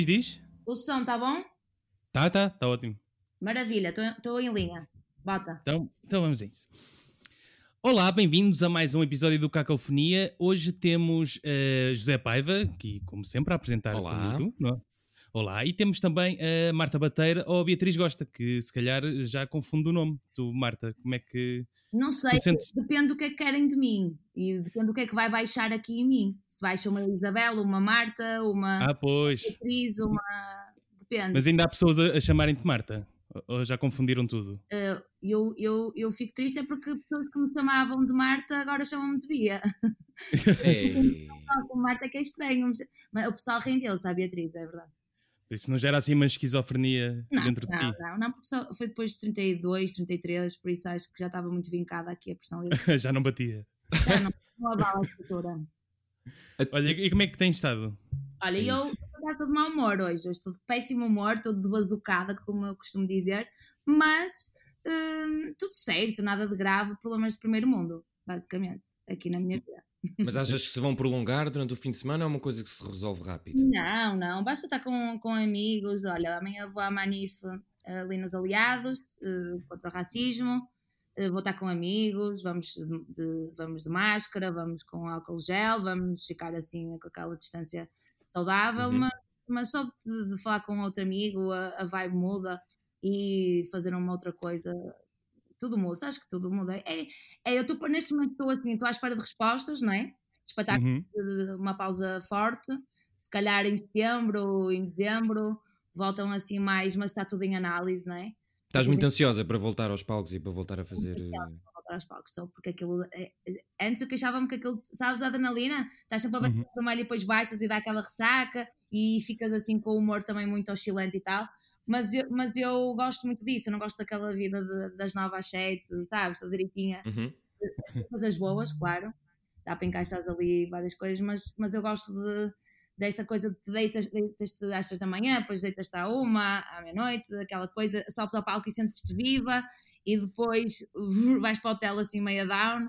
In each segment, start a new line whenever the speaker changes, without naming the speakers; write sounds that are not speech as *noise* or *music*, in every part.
Diz, diz.
O som tá bom?
Tá, tá, tá ótimo.
Maravilha, estou em linha. Bota.
Então, então vamos a isso. Olá, bem-vindos a mais um episódio do Cacofonia. Hoje temos uh, José Paiva, que, como sempre, a apresentar
Olá.
comigo. não é? Olá, e temos também a Marta Bateira ou a Beatriz Gosta, que se calhar já confunde o nome. Tu, Marta, como é que.
Não sei,
sentes-
depende do que é que querem de mim e depende do que é que vai baixar aqui em mim. Se baixa uma Isabela, uma Marta, uma
Ah, pois.
Beatriz, uma. Depende.
Mas ainda há pessoas a, a chamarem-te Marta. Ou- já confundiram tudo?
Eh, eu, eu, eu fico triste é porque pessoas que me chamavam de Marta agora chamam-me de Bia. *laughs*
Ei. *laughs*
Marta é que é estranho. Mas o pessoal rendeu-se à Beatriz, é verdade.
Isso não gera assim uma esquizofrenia
Não,
dentro de
não,
ti?
não, não, porque só foi depois de 32, 33, por isso acho que já estava muito vincada aqui a personalidade. *laughs*
já não batia.
Já não, não abala a estrutura.
Olha, e como é que tens estado?
Olha,
É
eu estou de mau humor hoje. Hoje estou de péssimo humor, estou de bazucada, como eu costumo dizer, mas hum, tudo certo, nada de grave, problemas de primeiro mundo, basicamente, aqui na minha vida.
Mas *laughs* achas que se vão prolongar durante o fim de semana ou é uma coisa que se resolve rápido?
Não, não, basta estar com, com amigos. Olha, amanhã vou à Manif eh, ali nos Aliados eh, contra o racismo. Eh, vou estar com amigos, vamos de, vamos de máscara, vamos com álcool gel, vamos ficar assim com aquela distância saudável,
Uhum.
mas, mas só de, de falar com outro amigo, a, a vibe muda e fazer uma outra coisa. Tudo muda, sabes que tudo muda. É, é, eu estou neste momento estou assim, estou à espera de respostas, não é? Espetáculo
Uhum.
de uma pausa forte, se calhar em setembro ou em dezembro voltam assim mais, mas está tudo em análise, não é?
Estás muito ansiosa para voltar aos palcos e para voltar a fazer. eh,
Para voltar aos palcos, então, porque aquilo é- é- antes eu queixava-me que aquilo, sabes, a adrenalina, estás sempre a bater
Uhum.
vermelho e depois baixas e dá aquela ressaca e ficas assim com o humor também muito oscilante e tal. Mas eu, mas eu gosto muito disso, eu não gosto daquela vida de- das nove às sete, sabes, toda direitinha.
Uhum.
coisas boas, claro. Dá para encaixar ali várias coisas, mas, mas eu gosto de, dessa coisa de te deitas, deitas-te às três da manhã, depois deitas-te à uma, à meia-noite, aquela coisa, sobes ao palco e sentes-te viva e depois *laughs* vais para o hotel assim meia down,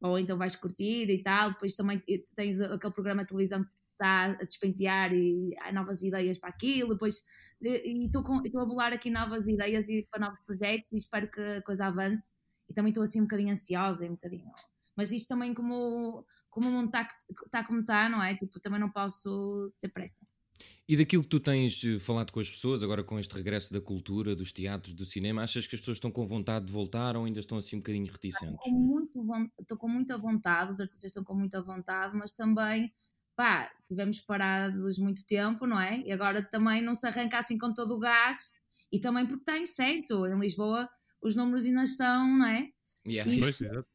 ou então vais curtir e tal. Depois também tens aquele programa de televisão que está a despentear e há novas ideias para aquilo. Depois e estou estou a bolar aqui novas ideias e para novos projetos e espero que a coisa avance e também estou assim um bocadinho ansiosa um bocadinho. Mas isto também, como, como o mundo está tá como está, não é? Tipo, também não posso ter pressa.
E daquilo que tu tens eh, falado com as pessoas, agora com este regresso da cultura, dos teatros, do cinema, achas que as pessoas estão com vontade de voltar ou ainda estão assim um bocadinho reticentes?
Com muito Estou com muita vontade, os artistas estão com muita vontade, mas também, pá, tivemos parados muito tempo, não é? E agora também não se arranca assim com todo o gás e também porque está incerto. Em Lisboa os números ainda estão, não é?
Yeah.
E-
Pois, exato.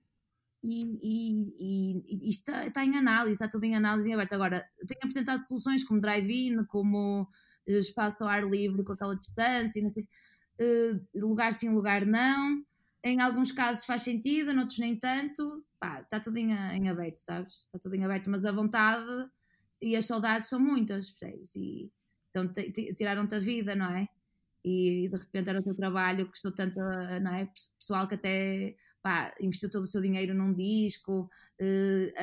e, e, e, e isto está, está em análise, está tudo em análise em aberto. Agora, tenho apresentado soluções como drive-in, como eh, espaço ao ar livre com aquela distância, não sei, eh, lugar sim, lugar não. Em alguns casos faz sentido, noutros nem tanto. Pá, está tudo em, em aberto, sabes? Está tudo em aberto, mas a vontade e as saudades são muitas, percebes? E, então ti- ti- tiraram-te a vida, não é? E de repente era o teu trabalho, que estou tanto, não é? Pessoal que até pá, investiu todo o seu dinheiro num disco, eh,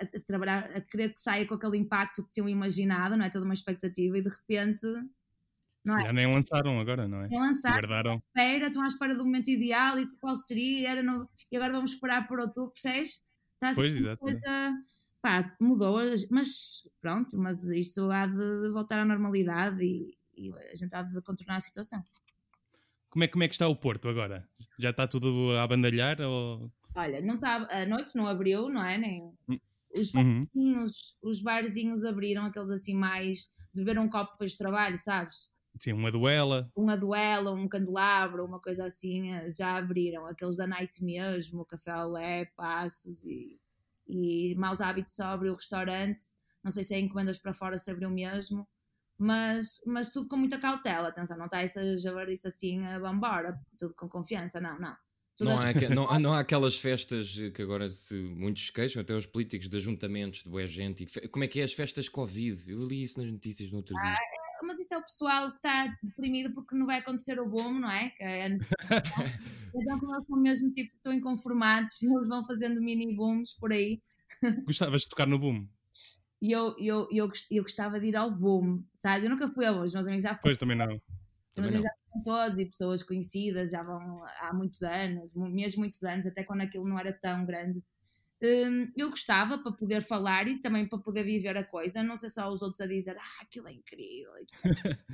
a, a- a trabalhar, a querer que saia com aquele impacto que tinham imaginado, não é? Toda uma expectativa e de repente não é?
Já nem lançaram agora, não é?
Vão lançar,
Guardaram.
espera, estão à espera do momento ideal e qual seria, era no- e agora vamos esperar por outubro, percebes? Está
Pois, exato.
coisa, pá, mudou, mas pronto, mas isto há de voltar à normalidade e, e a gente há de contornar a situação.
Como é, como é que está o Porto agora? Já está tudo a bandalhar? Ou...
Olha, não está, a noite não abriu, não é? Nem,
Hum.
os
Uhum.
barzinhos, os barzinhos abriram, aqueles assim mais de beber um copo depois do trabalho, sabes?
Sim, uma duela.
Uma duela, um candelabro, uma coisa assim, eh, já abriram. Aqueles da night mesmo, café ao lé, passos e, e maus hábitos só abriu o restaurante. Não sei se é encomendas para fora se abriu mesmo, mas, mas tudo com muita cautela. Atenção, não está essa javarice assim a vambora, tudo com confiança, não, não. Tudo
Não há, *laughs* não, não há aquelas festas que agora se muitos queixam, até os políticos, de ajuntamentos de boa gente. E fe- Como é que é as festas Covid? Eu li isso nas notícias no outro dia.
Mas isso é o pessoal que está deprimido porque não vai acontecer o boom, não é? Que é *laughs* então, como eles são mesmo tipo, estão inconformados, *laughs* eles vão fazendo mini booms por aí.
Gostavas de tocar no boom?
E eu, eu, eu, eu gostava de ir ao boom, sabes? Eu nunca fui ao boom, os meus amigos já foram.
Pois também não.
Os meus
Também
amigos já foram todos e pessoas conhecidas, já vão há muitos anos, mesmo muitos anos, até quando aquilo não era tão grande. Hum, eu gostava para poder falar e também para poder viver a coisa, não sei só os outros a dizer, ah, aquilo é incrível. *laughs*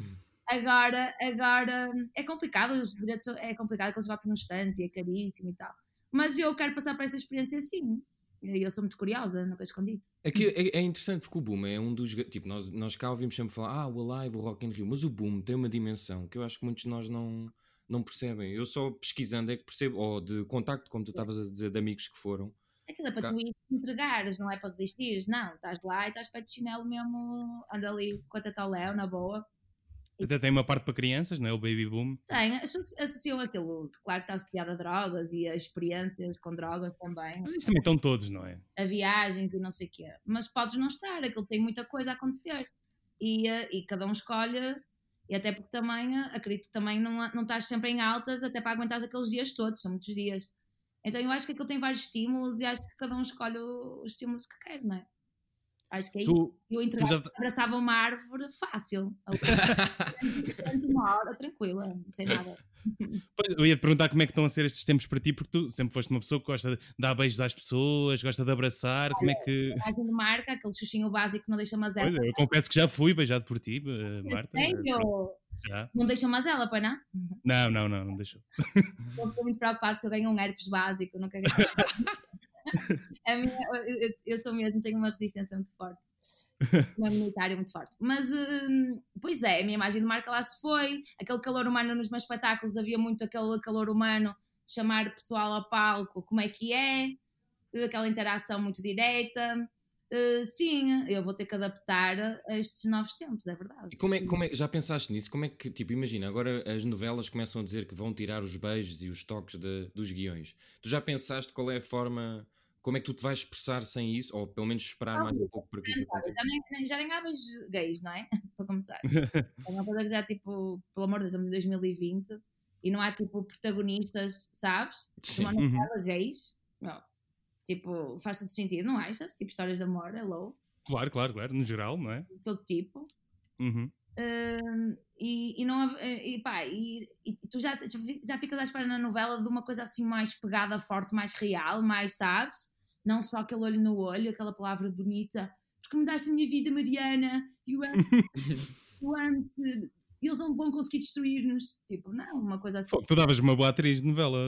agora, agora é complicado, os bilhetes é complicado que eles botam no estante e é caríssimo e tal. Mas eu quero passar por essa experiência sim. E Eu sou muito curiosa, nunca escondi.
É, que é, é interessante porque o Boom é um dos. Tipo, nós, nós cá ouvimos sempre falar, ah, o Alive, o Rock in Rio, mas o Boom tem uma dimensão que eu acho que muitos de nós não, não percebem. Eu só pesquisando é que percebo, ou de contacto, como tu estavas a dizer, de amigos que foram.
Aquilo é para tu ir entregares, não é para resistires, não. Estás lá e estás para de chinelo mesmo, anda ali com a Tata Léo, na boa.
Até tem uma parte para crianças, não é? O Baby Boom.
Tem, asso- associam aquilo, claro que está associado a drogas e a experiências com drogas também,
Mas isso também estão todos, não é?
a viagens e não sei o quê. Mas podes não estar, aquilo tem muita coisa a acontecer. E, eh, e cada um escolhe, e até porque também, eh, acredito que também não, não estás sempre em altas, até para aguentar aqueles dias todos, são muitos dias. Então eu acho que aquilo tem vários estímulos e acho que cada um escolhe os estímulos que quer, não é? Acho que é isso.
Tu,
Eu
tu
entregava,
já,
abraçava uma árvore fácil. *laughs* Uma hora, tranquila, sem nada. *laughs*
Eu ia te perguntar como é que estão a ser estes tempos para ti, porque tu sempre foste uma pessoa que gosta de dar beijos às pessoas, gosta de abraçar. Como é que.
De marca, aquele xuxinho básico que não deixa mais ela.
eu confesso que já fui beijado por ti, eh, Marta.
Sério?
Já.
Não deixa mais ela, pois não?
Não, não, não, não deixou. *laughs*
Estou muito preocupado se eu ganho um herpes básico, nunca *laughs* ganhei. A minha, eu, eu sou mesmo, tenho uma resistência muito forte. *laughs* Uma imunitária muito forte. Mas, hum, pois é, a minha imagem de marca lá se foi. Aquele calor humano nos meus espetáculos, havia muito aquele calor humano de chamar o pessoal ao palco, como é que é, aquela interação muito direta. Uh, sim, eu vou ter que adaptar a estes novos tempos, é verdade.
E como é, como é, já pensaste nisso? Como é que, tipo, imagina, agora as novelas começam a dizer que vão tirar os beijos e os toques de- dos guiões. Tu já pensaste qual é a forma, como é que tu te vais expressar sem isso? Ou pelo menos esperar mais um pouco para que isso aconteça?
Já nem, já nem gays, não é? *laughs* Para começar. É uma coisa que já, tipo, pelo amor de Deus, estamos em 2020 e não há, tipo, protagonistas, sabes? De uma
Uhum.
novela gays. Não. Tipo, faz todo sentido, não achas? Tipo, histórias de amor, hello,
Claro, claro, claro, no geral, não é?
de todo tipo.
Uhum.
Hum, e, e não hav- e, pá, e, e tu já, já ficas à espera na novela de uma coisa assim mais pegada, forte, mais real, mais sabes? Não só aquele olho no olho, aquela palavra bonita, porque me daste a minha vida, Mariana, you amo, *laughs* you amo-te, eles não vão conseguir destruir-nos. Tipo, não, uma coisa assim.
Pô, Tu davas uma boa atriz de novela.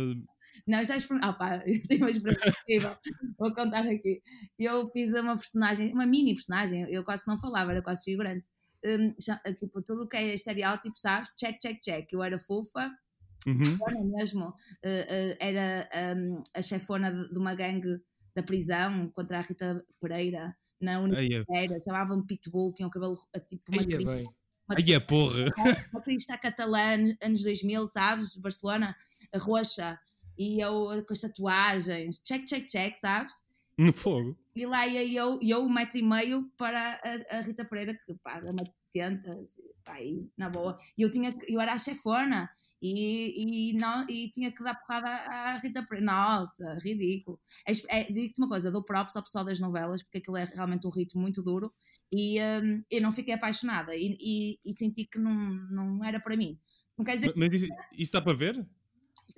Não, já experimentei. Ah, pá, *laughs* eu tenho uma experiência. Vou contar aqui. Eu fiz uma personagem, uma mini personagem, eu quase não falava, era quase figurante. Hum, cha- tipo, tudo o que é estereótipo, sabes? Check, check, check. Eu era fofa,
Uhum.
Chefona mesmo. eh, eh, era hum, a chefona de, uma gangue da prisão contra a Rita Pereira na Universidade. Chamavam-me Pitbull, tinha o cabelo eh, tipo uma,
Aí
cri-
bem.
aí é porra. *laughs*
uma crista catalã, anos 2000, sabes? Barcelona, roxa. E eu com as tatuagens, check, check, check, sabes? *laughs*
No fogo.
E lá ia eu, eu um metro e meio para a, a Rita Pereira, que pá, era uma de 70, pá, e, na boa. E eu, tinha, eu era a chefona e, e, não, e tinha que dar porrada à Rita Pereira. Nossa, ridículo. É, é, Digo-te uma coisa, dou props ao pessoal das novelas, porque aquilo é realmente um ritmo muito duro e hum, eu não fiquei apaixonada e, e, e senti que não, não era para mim. Não quer dizer
Mas isso, isso dá para ver?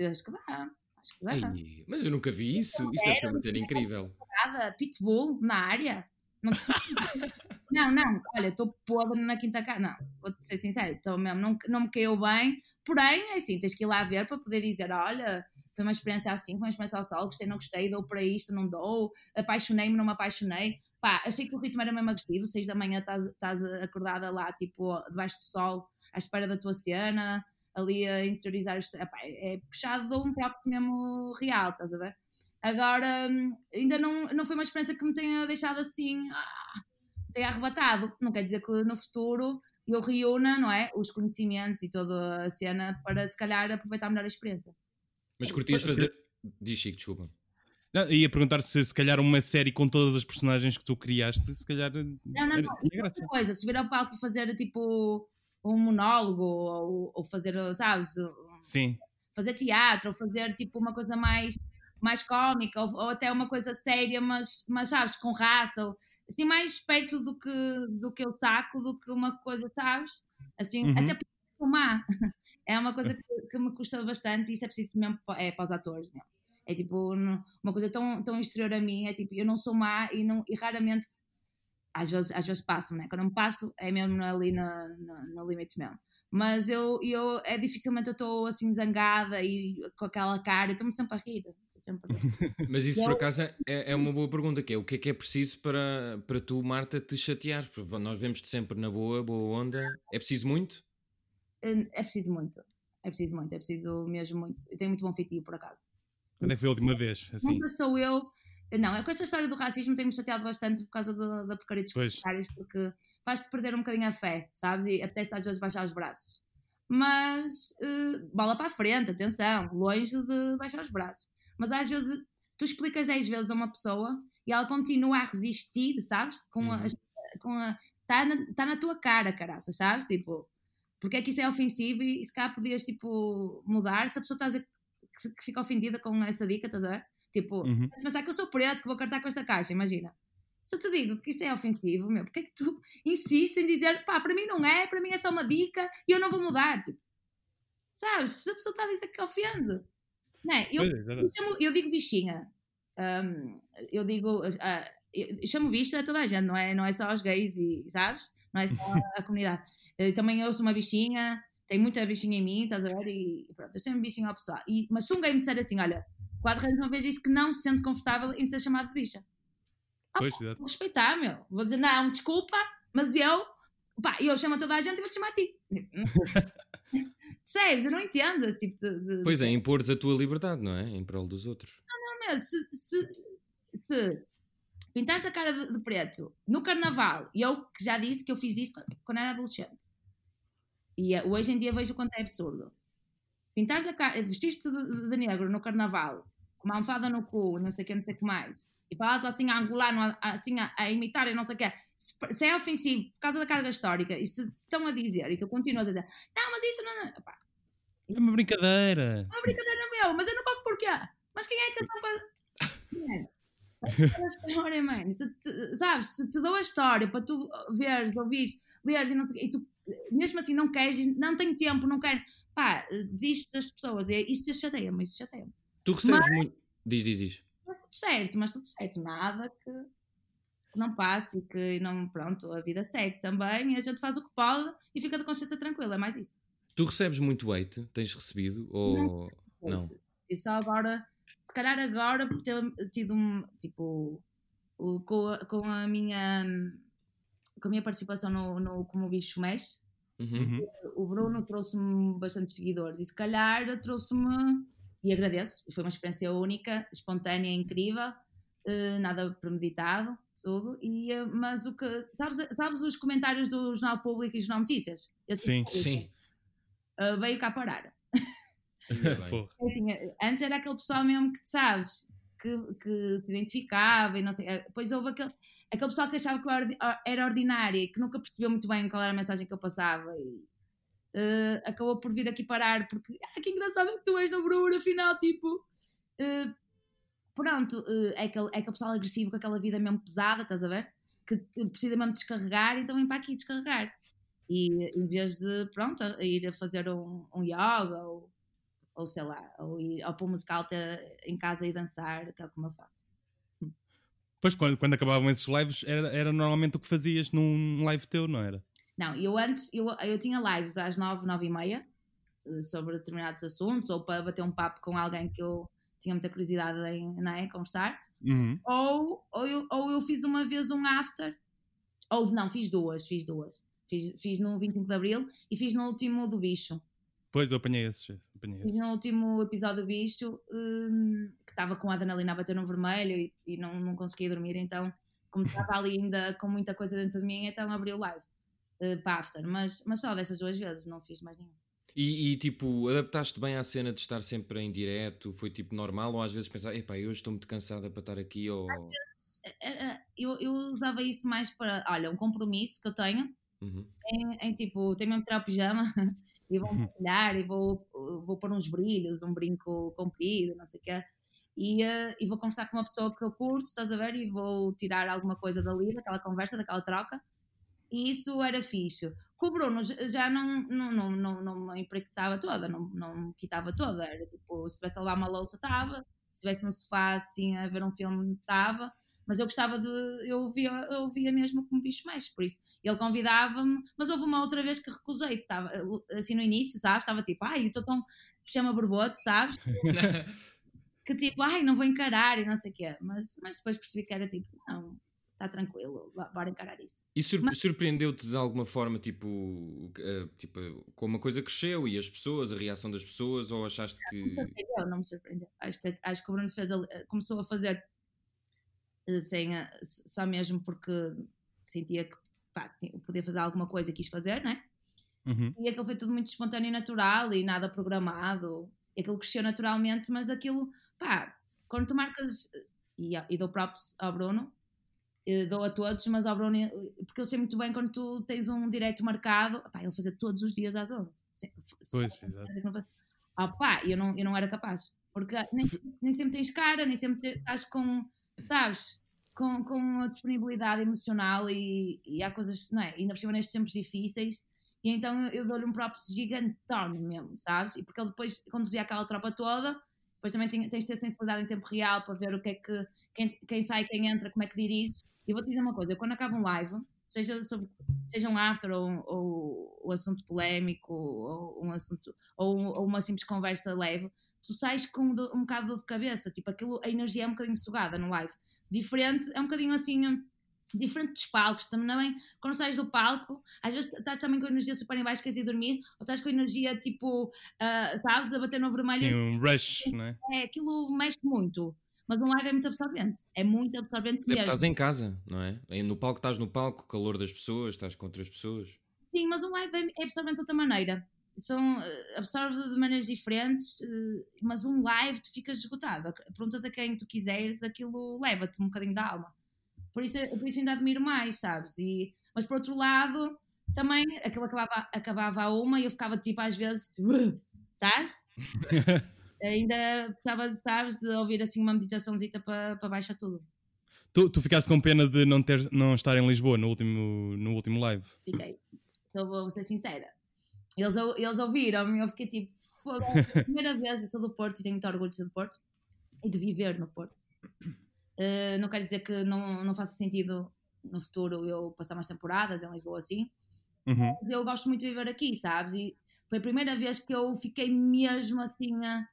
acho que dá. Acho que dá.
Ai, mas eu nunca vi isso. Isso deve ser uma cena incrível.
Pitbull na área. Não, *laughs* não, não, olha, estou podre na quinta casa. Não, vou-te ser sincero, estou mesmo, não, não me caiu bem. Porém, é assim, tens que ir lá ver para poder dizer: olha, foi uma experiência assim, foi uma experiência ao sol, gostei, não gostei, dou para isto, não dou, apaixonei-me, não me apaixonei. Pá, achei que o ritmo era mesmo agressivo, seis da manhã estás acordada lá, tipo, debaixo do sol, à espera da tua cena, ali a interiorizar os. Epá, é puxado de um próprio mesmo real, estás a ver? Agora, hum, ainda não, não foi uma experiência que me tenha deixado assim, ah, tenha arrebatado. Não quer dizer que no futuro eu reúna, não é? Os conhecimentos e toda a cena para se calhar aproveitar melhor a experiência.
Mas curtias fazer. Diz Chico, desculpa.
Não, ia perguntar se se calhar uma série com todas as personagens que tu criaste, se calhar.
Não, não,
era-
não. E
graça.
outra coisa, subir ao palco e fazer tipo um monólogo ou, ou fazer, sabes,
Sim.
fazer teatro ou fazer tipo uma coisa mais mais cómica ou, ou até uma coisa séria, mas, mas sabes, com raça. Ou, assim, mais perto do que, do que eu saco, do que uma coisa, sabes? Assim,
Uhum.
até porque fumar *laughs* é uma coisa que, que me custa bastante e isso é preciso mesmo é, para os atores, meu. É tipo, não- uma coisa tão, tão exterior a mim, é tipo, eu não sou má e, não, e raramente, às vezes, às vezes passo, né? Quando me passo, é mesmo ali no, no, no limite mesmo. Mas eu, eu é dificilmente eu estou assim zangada e com aquela cara, eu estou-me sempre a rir. estou Sempre a rir. *laughs*
Mas isso por
Eu-
acaso é, é uma boa pergunta, que é o que é que é preciso para, para tu, Marta, te chateares? Porque nós vemos-te sempre na boa, boa onda. É preciso muito?
É preciso muito. É preciso muito, é preciso mesmo muito. Eu tenho muito bom feitio, por acaso.
Quando é que foi a última vez? Assim.
Nunca sou eu. Não, é com esta história do racismo tem-me chateado bastante por causa do- da porcaria dos
Pois.
comentários, porque faz-te perder um bocadinho a fé, sabes? E apetece às vezes baixar os braços. Mas eh, bola para a frente, atenção, longe de baixar os braços. Mas às vezes tu explicas 10 vezes a uma pessoa e ela continua a resistir, sabes? Com
Uhum.
a. Com a tá, na, tá na tua cara, caraças, sabes? Tipo, porque é que isso é ofensivo e, e se calhar podias tipo, mudar se a pessoa está a dizer que, que fica ofendida com essa dica, estás a ver? Tipo,
Uhum.
Vais pensar que eu sou preto, que vou cartar com esta caixa, imagina. Se eu te digo que isso é ofensivo, meu, porque é que tu *laughs* insistes em dizer, pá, para mim não é, para mim é só uma dica e eu não vou mudar, tipo. Sabes? Se a pessoa está a dizer que ofende. Não é? Eu,
é
eu chamo- eu digo bichinha. Hum, eu digo, ah, eu chamo bicho a toda a gente, não é, não é só aos gays, e, sabes? Não é só a comunidade. Eu também eu sou uma bichinha, tenho muita bichinha em mim, estás a ver? E pronto, eu chamo bichinha ao pessoal. E, mas se um gay me disser assim, olha, quatro reis uma vez disse que não se sente confortável em ser chamado de bicha. Ah,
Pois, exato.
vou respeitar, meu. Vou dizer, não, desculpa, mas eu, pá, eu chamo toda a gente e vou-te chamar a ti. *laughs* Sabes? Eu não entendo esse tipo de. de
Pois é, impores a tua liberdade, não é? Em prol dos outros.
Não, meu, se, se, se pintares a cara de, de preto no carnaval, e eu que já disse que eu fiz isso quando- quando era adolescente, e eh, hoje em dia vejo o quanto é absurdo. Pintares a cara, vestiste de, de- negro no carnaval, uma almofada no cu, não sei o que, não sei o que mais, e falas assim a angolano, a- assim a, a imitar e não sei o que, se, se é ofensivo por causa da carga histórica, e se estão a dizer, e tu continuas a dizer, não, mas isso não. não pá,
É uma brincadeira.
é uma brincadeira meu, mas eu não posso porquê? Mas quem é que não a *laughs* história, mano. Se te- sabes, se te dou a história para tu veres, ouvires, leres e, não, sei o quê, e tu mesmo assim não queres, não tenho tempo, não quero, pá, desiste das pessoas. E isso chateia-me, isso chateia-me.
Tu recebes muito. Diz, diz, diz.
Mas tudo certo, mas tudo certo, nada que, que não passe e que não, pronto, a vida segue também. A gente faz o que pode e fica de consciência tranquila, é mais isso.
Tu recebes muito hate? Tens recebido? Ou. Não.
E só agora, se calhar agora, por ter tido um, tipo, com, a, com a minha com a minha participação no, no Como o Bicho Mexe,
Uhum.
Uhum.
o Bruno trouxe-me bastantes seguidores e se calhar trouxe-me, e agradeço, foi uma experiência única, espontânea, incrível, eh, nada premeditado, tudo, e, eh, mas o que, sabes, sabes os comentários do Jornal Público e Jornal Notícias? Eu
Sim.
Sim.
eh, veio cá parar. *laughs* É assim, antes era aquele pessoal mesmo que sabes que, que se identificava e não sei. Depois houve aquele, aquele pessoal que achava que eu era ordinária e que nunca percebeu muito bem qual era a mensagem que eu passava e eh, acabou por vir aqui parar porque ah, que engraçado que tu és da Bruna, afinal, tipo. eh, pronto, eh, é, aquele, é aquele pessoal agressivo com aquela vida mesmo pesada, estás a ver? Que precisa mesmo descarregar, então vem para aqui descarregar. E em vez de, pronto, ir a fazer um, um yoga ou ou sei lá, ou ir ao pôr musical até em casa e dançar, que é como eu faço.
Depois, quando, quando acabavam esses lives, era, era normalmente o que fazias num live teu, não era?
Não, eu antes, eu, eu tinha lives às nove, nove e meia eh, sobre determinados assuntos, ou para bater um papo com alguém que eu tinha muita curiosidade em não é, conversar,
Uhum.
ou, ou, eu, ou eu fiz uma vez um after, ou não, fiz duas, fiz duas. Fiz, fiz no 25 de Abril e fiz no último do Bicho.
Pois, eu apanhei esses. Apanhei
Fiz
esses.
no último episódio do Bicho, hum, que estava com a adrenalina a bater no vermelho e, e não, não conseguia dormir, então, como estava ali ainda com muita coisa dentro de mim, então abri o live eh, para after. Mas, mas só dessas duas vezes, não fiz mais nenhum.
E, e, tipo, adaptaste bem à cena de estar sempre em direto? Foi tipo normal? Ou às vezes pensar, epá, hoje estou muito cansada para estar aqui? Ou...
Era- Eu, eu usava isso mais para, olha, um compromisso que eu tenho,
Uhum.
em, em tipo, tenho mesmo que tirar o pijama *laughs* e vou *laughs*
Uhum.
mergulhar e vou, vou pôr uns brilhos, um brinco comprido, não sei o quê. e, uh, e vou conversar com uma pessoa que eu curto, estás a ver? E vou tirar alguma coisa dali, daquela conversa, daquela troca. E isso era fixe. Com o Bruno já não, não, não, não, não me empreitava toda, não, não me quitava toda. Era tipo, se tivesse a levar uma louça, estava. Se estivesse no sofá assim a ver um filme, estava. Mas eu gostava de. Eu via, eu via mesmo como bicho mais, por isso. Ele convidava-me, mas houve uma outra vez que recusei, que estava assim no início, sabes? Estava tipo, ai, estou tão. chama borbote, sabes? *laughs* que tipo, ai, não vou encarar e não sei o quê. Mas, mas depois percebi que era tipo, não, está tranquilo, bora encarar isso.
E sur Mas... surpreendeu-te de alguma forma, tipo, uh, tipo, como a coisa cresceu e as pessoas, a reação das pessoas, ou achaste que.
Não me surpreendeu, não me surpreendeu. Acho que, acho que o Bruno fez a, começou a fazer uh, sem, só mesmo porque sentia que pá, podia fazer alguma coisa e quis fazer, né? Uhum. E aquilo foi tudo muito espontâneo e natural e nada programado. E aquilo cresceu naturalmente, mas aquilo, pá, quando tu marcas, e, e dou props ao Bruno, eh, dou a todos, mas ao Bruno, porque eu sei muito bem quando tu tens um direto marcado, pá, ele fazia todos os dias às 11.
Pois, exato.
Ah, pá, eu não, eu não era capaz, porque nem, nem sempre tens cara, nem sempre estás com, sabes, com, com a disponibilidade emocional e, e há coisas, não é? Ainda por cima nestes tempos difíceis, e então eu dou-lhe um próprio gigantão mesmo, sabes? E porque ele depois conduzia aquela tropa toda depois também tens de ter sensibilidade em tempo real para ver o que é que quem, quem sai, quem entra, como é que dirige. E vou-te dizer uma coisa: eu quando acabo um live, seja, sobre, seja um after ou, ou, ou um assunto polémico ou um assunto ou, ou, uma simples conversa leve, tu sais com um, um bocado de cabeça, tipo aquilo, a energia é um bocadinho sugada no live. Diferente, é um bocadinho assim diferente dos palcos, também quando sais do palco, às vezes estás também com a energia super em baixo, queres ir dormir, ou estás com a energia tipo, uh, sabes, a bater no vermelho.
Sim, um rush, não é?
É, aquilo mexe muito. Mas um live é muito absorvente, é muito absorvente mesmo.
Estás em casa, não é? No palco estás no palco, o calor das pessoas, estás com outras pessoas.
Sim, mas um live é, é absorvente de outra maneira. São, uh, absorve de maneiras diferentes, uh, mas um live tu ficas esgotado. Perguntas a quem tu quiseres, aquilo leva-te um bocadinho da alma. Por isso, por isso ainda admiro mais, sabes? E, mas por outro lado, também aquilo acabava, acabava a uma e eu ficava tipo às vezes, *laughs* sabes? *laughs* ainda precisava, sabes, de ouvir assim uma meditaçãozita para, para baixar tudo.
Tu, tu ficaste com pena de não, ter, não estar em Lisboa no último, no último live?
Fiquei. Só vou ser sincera. Eles, eles ouviram-me eu fiquei tipo, fogo. É *laughs* primeira vez, eu sou do Porto e tenho muito orgulho de ser do Porto e de viver no Porto. Uh, não quer dizer que não, não faça sentido no futuro eu passar mais temporadas em Lisboa assim. Uhum. Mas eu gosto muito de viver aqui, sabes? E foi a primeira vez que eu fiquei mesmo assim. A...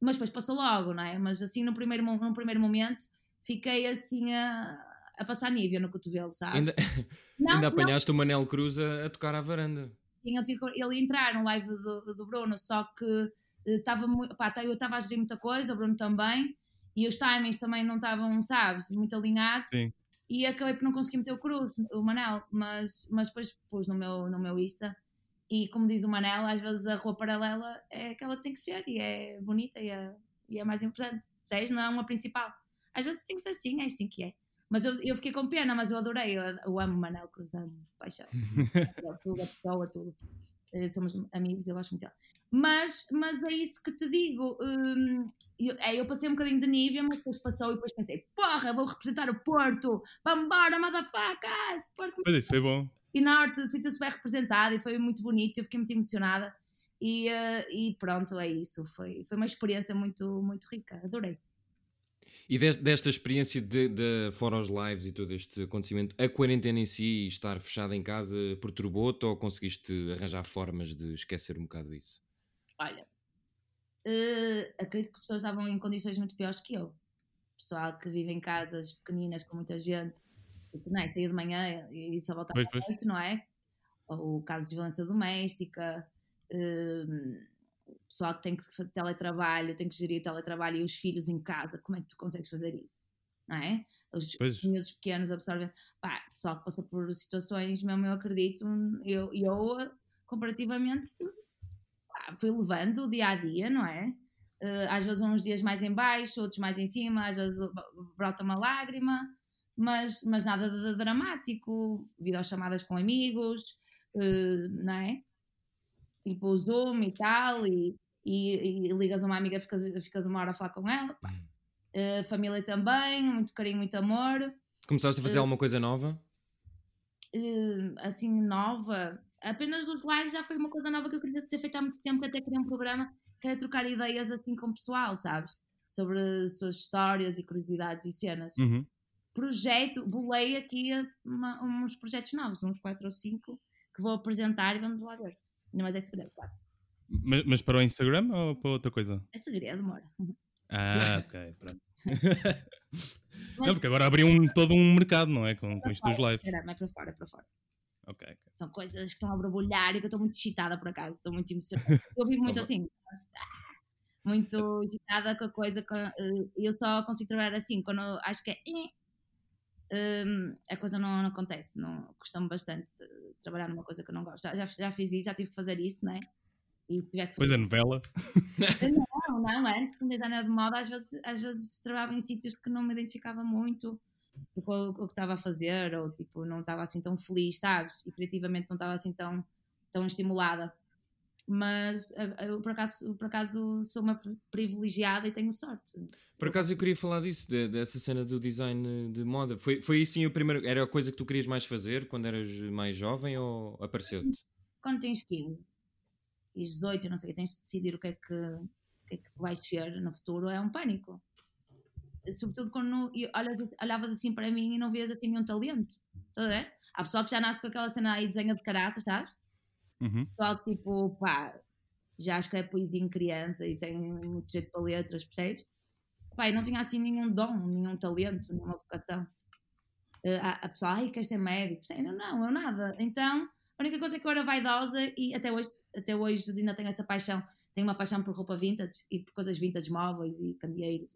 Mas depois passou logo, não é? Mas assim, no primeiro, num primeiro momento, fiquei assim a, a passar nível no cotovelo, sabes?
Ainda, *laughs* não, ainda apanhaste não. o Manel Cruz a, a, tocar à varanda.
Sim, eu tinha, ele ia entrar no live do, do Bruno, só que estava uh, pá, eu estava a gerir muita coisa, o Bruno também e os timings também não estavam, sabes, muito alinhados. Sim. E acabei por não conseguir meter o cruz, o Manel, mas, mas depois pus no meu, no meu Insta. E como diz o Manel, às vezes a rua paralela é aquela que tem que ser e é bonita e é, e é mais importante. Percebes? Não é uma principal. Às vezes tem que ser assim, é assim que é. Mas eu, eu fiquei com pena, mas eu adorei. Eu, eu amo Manel Cruz, amo paixão. *laughs* tudo, a pessoa, tudo. Eh, somos amigos, eu gosto muito dele. Mas, mas é isso que te digo. Hum, eu, é, eu passei um bocadinho de nível, mas depois passou e depois pensei: porra, vou representar o Porto, vambora, motherfuckers! Porto.
Mas isso foi bom.
E na arte sinto-se bem representado e foi muito bonito, eu fiquei muito emocionada. E, uh, e pronto, é isso. Foi, foi uma experiência muito, muito rica, adorei.
E desta experiência de, de fora os lives e todo este acontecimento, a quarentena em si, estar fechada em casa, perturbou-te ou conseguiste arranjar formas de esquecer um bocado isso?
Olha, uh, acredito que pessoas estavam em condições muito piores que eu. Pessoal que vive em casas pequeninas com muita gente, que não é, sair de manhã e só voltar à noite, não é? Ou casos de violência doméstica. Uh, pessoal que tem que teletrabalho, tem que gerir o teletrabalho e os filhos em casa, como é que tu consegues fazer isso? Não é? Os miúdos pequenos absorvem. Pá, pessoal que passou por situações, mesmo eu acredito, eu, eu comparativamente, fui levando dia a dia, não é? Uh, às vezes uns dias mais em baixo, outros mais em cima, às vezes brota uma lágrima, mas, mas nada de dramático, videochamadas com amigos, uh, não é? tipo Zoom e tal, e, e, e ligas a uma amiga, ficas, ficas uma hora a falar com ela. Hum. Uh, família também, muito carinho, muito amor.
Começaste a fazer uh, alguma coisa nova?
Uh, assim, nova. Apenas os lives já foi uma coisa nova que eu queria ter feito há muito tempo, que até queria um programa que era trocar ideias assim com o pessoal, sabes? Sobre suas histórias e curiosidades e cenas.
Uhum.
Projeto, bolei aqui uma, uns projetos novos, uns 4 ou 5, que vou apresentar e vamos lá ver. Mas é segredo, claro.
Mas, mas, para o Instagram ou para outra coisa?
É segredo, amor.
Ah, *laughs* ok, pronto. não, porque agora abriu um, todo um mercado, não é? Com, com isto dos lives.
Não, é para fora, é para fora.
Okay, ok.
São coisas que estão a borbulhar e que eu estou muito excitada por acaso, estou muito emocionada. Eu vivo muito *laughs* assim, muito excitada com a coisa. Que, uh, eu só consigo trabalhar assim quando acho que é. Uh, a coisa não, não acontece, não costumo bastante trabalhar numa coisa que eu não gosto. Já, já, fiz isso, já tive que fazer isso, não é?
E se tiver que fazer... Pois é, novela. *laughs*
Não, não, antes, como designer de moda, às vezes, às vezes trabalhava em sítios que não me identificava muito com o, que estava a fazer, ou tipo, não estava assim tão feliz, sabes? E criativamente não estava assim tão, tão estimulada. Mas eu, por, acaso, por acaso sou uma privilegiada e tenho sorte.
Por acaso eu queria falar disso, de, dessa cena do design de moda. Foi, foi assim a primeira. Era a coisa que tu querias mais fazer quando eras mais jovem ou apareceu-te?
Quando tens 15 e 18, não sei o tens de decidir o que é que, o que, é que vais ser no futuro, é um pânico sobretudo quando olhas, olhavas assim para mim e não vias assim nenhum talento. Estás a ver? Há pessoal que já nasce com aquela cena aí desenha de caraças, sabes?
Uhum.
Pessoal que tipo, pá, já escreve poesia em criança e tem muito jeito para letras, percebes? Pá, eu não tinha assim nenhum dom, nenhum talento, nenhuma vocação. Uh, a, a pessoa, ai, quer ser médico? Não, não, eu nada. Então, a única coisa é que eu era vaidosa e até hoje, até hoje ainda tenho essa paixão. Tenho uma paixão por roupa vintage e por coisas vintage móveis e candeeiros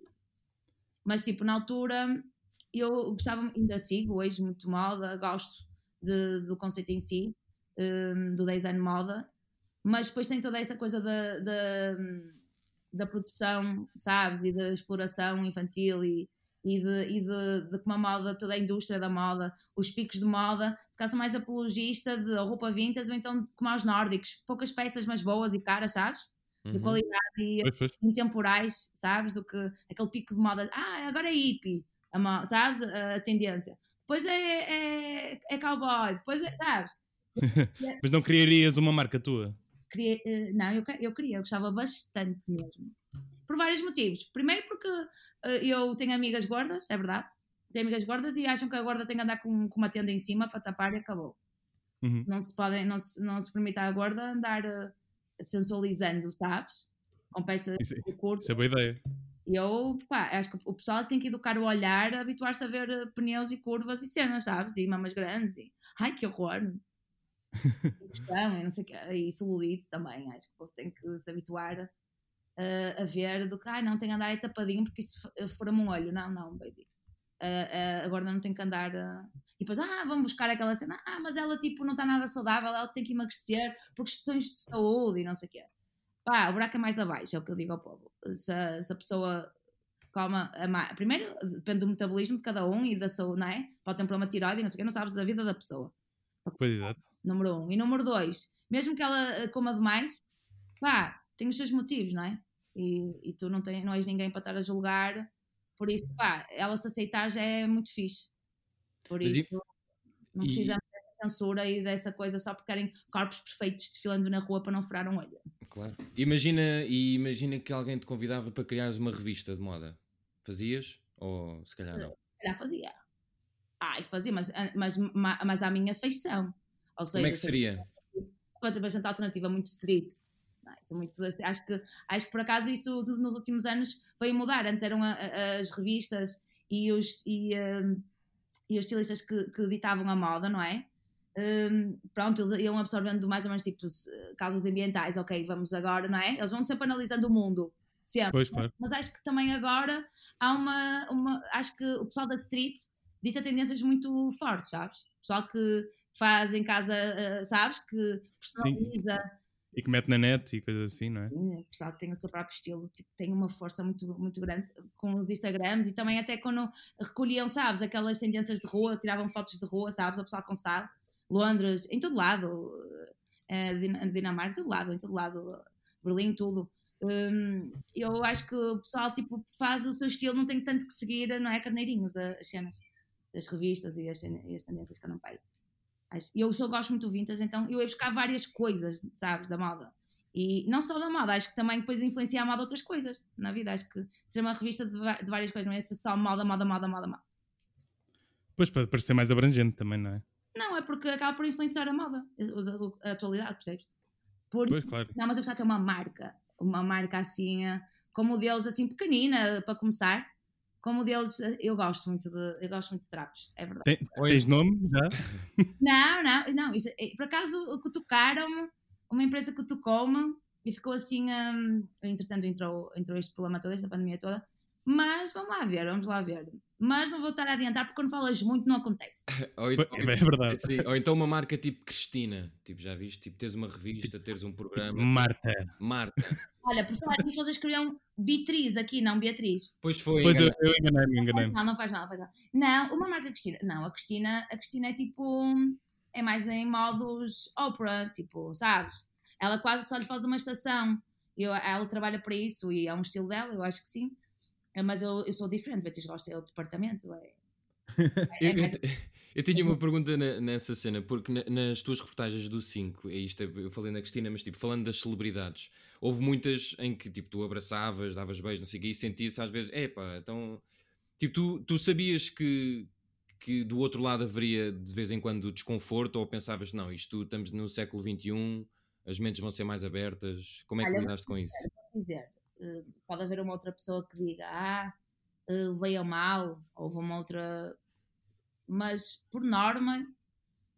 mas, tipo, na altura eu gostava, ainda sigo hoje muito moda, gosto de, do conceito em si, um, do design moda, mas depois tem toda essa coisa da, da, da produção, sabes, e da exploração infantil e, e de, e de, de como a moda, toda a indústria da moda, os picos de moda, se calhar mais apologista de roupa vintage ou então como aos nórdicos, poucas peças mas boas e caras, sabes? De uhum. qualidade e intemporais, sabes? Do que aquele pico de moda, ah, agora é hippie, a, sabes? A, tendência. Depois é, é, é, cowboy, depois é, sabes? *laughs*
Mas não criarias uma marca tua?
Queria, eh, não, eu, eu queria, eu gostava bastante mesmo. Por vários motivos. Primeiro porque uh, eu tenho amigas gordas, é verdade. Tenho amigas gordas e acham que a gorda tem que andar com, com uma tenda em cima para tapar e acabou.
Uhum.
Não se podem, não se, não se permite à gorda andar uh, sensualizando, sabes? Com peças
isso,
de corpo.
Isso é boa ideia.
E eu, pá, acho que o pessoal tem que educar o olhar, habituar-se a ver eh, pneus e curvas e cenas, sabes? E mamas grandes. E, ai, que horror! *laughs* questão, e não sei que, e celulite também. Acho que o povo tem que se habituar uh, a ver do que, ai, não, tem que andar aí tapadinho porque isso fura-me um olho. Não, não, baby. Uh, uh, agora não tem que andar. E depois, ah, vamos buscar aquela cena, ah, mas ela tipo não está nada saudável, ela tem que emagrecer por questões de saúde e não sei o quê. Pá, o buraco é mais abaixo, é o que eu digo ao povo. Se, se a pessoa come a Primeiro, depende do metabolismo de cada um e da saúde, não é? Pode ter um problema de tiroide e não sei o quê, não sabes da vida da pessoa.
Pois, exato.
Número um. E número dois, mesmo que ela eh, coma demais, pá, tem os seus motivos, não é? E, e tu não, tem, não és ninguém para estar a julgar, por isso, pá, ela se aceitar já é muito fixe. Por isso, e, não precisamos e... dessa censura e dessa coisa só porque querem corpos perfeitos desfilando na rua para não furar um olho.
Claro. Imagina, e imagina que alguém te convidava para criares uma revista de moda. Fazias? Ou se calhar não?
Se calhar fazia. Ai, fazia, mas, mas, mas à minha feição. Ou seja,
Como é que seria?
Ter bastante alternativa, muito street. Não, muito, acho, que, acho que por acaso isso nos últimos anos veio mudar. Antes eram a, a, as revistas e os, e, um, e os estilistas que, que ditavam a moda, não é? Um, pronto, eles iam absorvendo mais ou menos tipo causas ambientais, ok, vamos agora, não é? Eles vão sempre analisando o mundo, sempre.
Pois, claro.
Mas acho que também agora há uma, uma. Acho que o pessoal da street dita tendências muito fortes, sabes? O pessoal que faz em casa, uh, sabes? Que personaliza. Sim
e que mete na net e coisas assim, não é?
Sim, o pessoal que tem o seu próprio estilo tipo, tem uma força muito, muito grande com os Instagrams e também até quando recolhiam, sabes, aquelas tendências de rua, tiravam fotos de rua, sabes, o pessoal com style, Londres, em todo lado, uh, Dinamarca, em todo lado, em todo lado, Berlim, tudo. Hum, eu acho que o pessoal tipo, faz o seu estilo, não tem tanto que seguir, não é? Carneirinhos, as cenas das revistas e as, e as tendências que eu não pego. Eu só gosto muito do vintage, então eu ia buscar várias coisas, sabes, da moda. E não só da moda, acho que também depois influencia a moda outras coisas na vida. Acho que ser uma revista de, de várias coisas, não é ser só moda, moda, moda, moda, moda.
Pois, para parecer mais abrangente também, não é?
Não, é porque acaba por influenciar a moda, a, atualidade, percebes? Por,
pois, claro.
Não, mas eu gostava de ter uma marca, uma marca assim, eh, como modelos assim pequenina, para começar. Como deles, eu gosto muito de, eu gosto muito de trapos, é verdade.
Tem, tens nome já? *laughs*
Não, não, não. Isso, eh, por acaso cutucaram-me, uma empresa cutucou-me e ficou assim. Um, entretanto, entrou, entrou este problema todo, esta pandemia toda. Mas vamos lá ver, vamos lá ver. Mas não vou estar a adiantar porque quando falas muito não acontece. *laughs*
ou, então, é verdade. Sim, ou então uma marca tipo Cristina, tipo, já viste? Tipo, teres uma revista, teres um programa.
Marta.
Marta.
Olha, por falar nisso, vocês escreviam Beatriz aqui, não Beatriz.
Pois foi.
Pois eu, eu enganei-me, enganei-me.
Não, não faz nada, faz nada. Não, uma marca Cristina. Não, a Cristina, a Cristina é tipo. É mais em modos Oprah, tipo, sabes? Ela quase só lhe faz uma estação. Eu, ela trabalha para isso e é um estilo dela, eu acho que sim. É, mas eu, eu sou diferente, Beatriz gosta é o departamento. É, *laughs*
é mais... eu, eu, tinha uma pergunta na, nessa cena, porque na, nas tuas reportagens do 5, é isto, eu falei na Cristina, mas tipo, falando das celebridades, houve muitas em que tipo, tu abraçavas, davas beijos, não sei o quê, e sentias às vezes, epá, então. Tipo, tu, tu sabias que, que do outro lado haveria de vez em quando desconforto, ou pensavas, não, isto estamos no século XXI, as mentes vão ser mais abertas, como é que lidaste com isso?
Dizer, pode haver uma outra pessoa que diga, ah, uh, levei a mal, ou uma outra. Mas, por norma,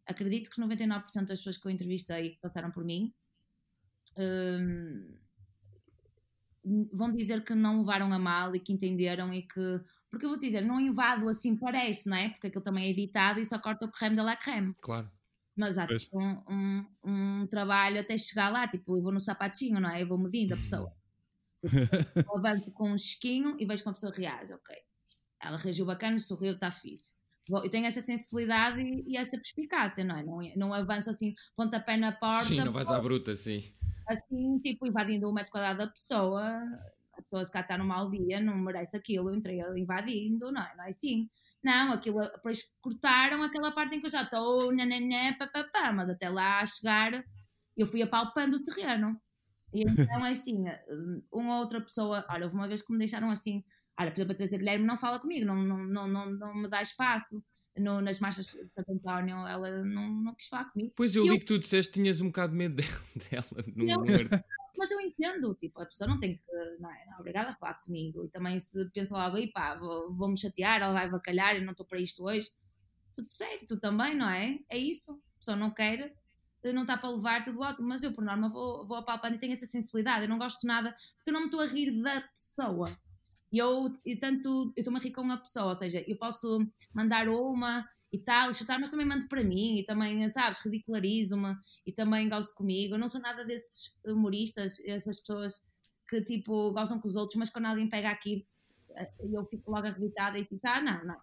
acredito que 99% das pessoas que eu entrevistei que passaram por mim um, vão dizer que não levaram a mal e que entenderam e que. Porque eu vou dizer, não invado assim, parece, não é? Porque aquilo também é editado e só corta o creme de la creme.
Claro.
Mas há tipo, um, um, um, trabalho até chegar lá, tipo, eu vou no sapatinho, não é? Eu vou medindo a pessoa. *laughs* Tipo, avanço com um chiquinho e vejo como a pessoa reage, ok. Ela reagiu bacana, sorriu, está fixe. Eu tenho essa sensibilidade e, e, essa perspicácia, não é? Não, não avanço assim, pontapé na porta.
Sim, não vais à bruta, sim.
Assim, tipo, invadindo o metro quadrado da pessoa. A pessoa, se cá está num mau dia, não merece aquilo, eu entrei invadindo, não é? Não é assim. Não, aquilo, depois cortaram aquela parte em que eu já estou, papapá, mas até lá chegar, eu fui apalpando o terreno. E então é assim, uma outra pessoa, olha, houve uma vez que me deixaram assim, olha, por exemplo, a Teresa Guilherme não fala comigo, não, não, não, não, não me dá espaço. No, nas marchas de Santo António, ela não, não quis falar comigo.
Pois eu li que tu disseste que tinhas um bocado de medo *laughs* dela. No eu, *laughs*
mas eu entendo, tipo, a pessoa não tem que, não é, não é obrigada a falar comigo. E também se pensa logo, e pá, vou, vou chatear, ela vai bacalhar e não estou para isto hoje. Tudo certo, tu também, não é? É isso. A pessoa não quer, não está para levar tudo ótimo, mas eu por norma vou, vou apalpando e tenho essa sensibilidade, eu não gosto nada, porque eu não me estou a rir da pessoa. E eu, e tanto, eu estou-me a rir com uma pessoa, ou seja, eu posso mandar uma e tal, chutar, mas também mando para mim e também, sabes, ridicularizo-me e também gosto comigo. Eu não sou nada desses humoristas, essas pessoas que tipo gostam com os outros, mas quando alguém pega aqui eh, eu fico logo arrebitada e tipo, ah, não, não,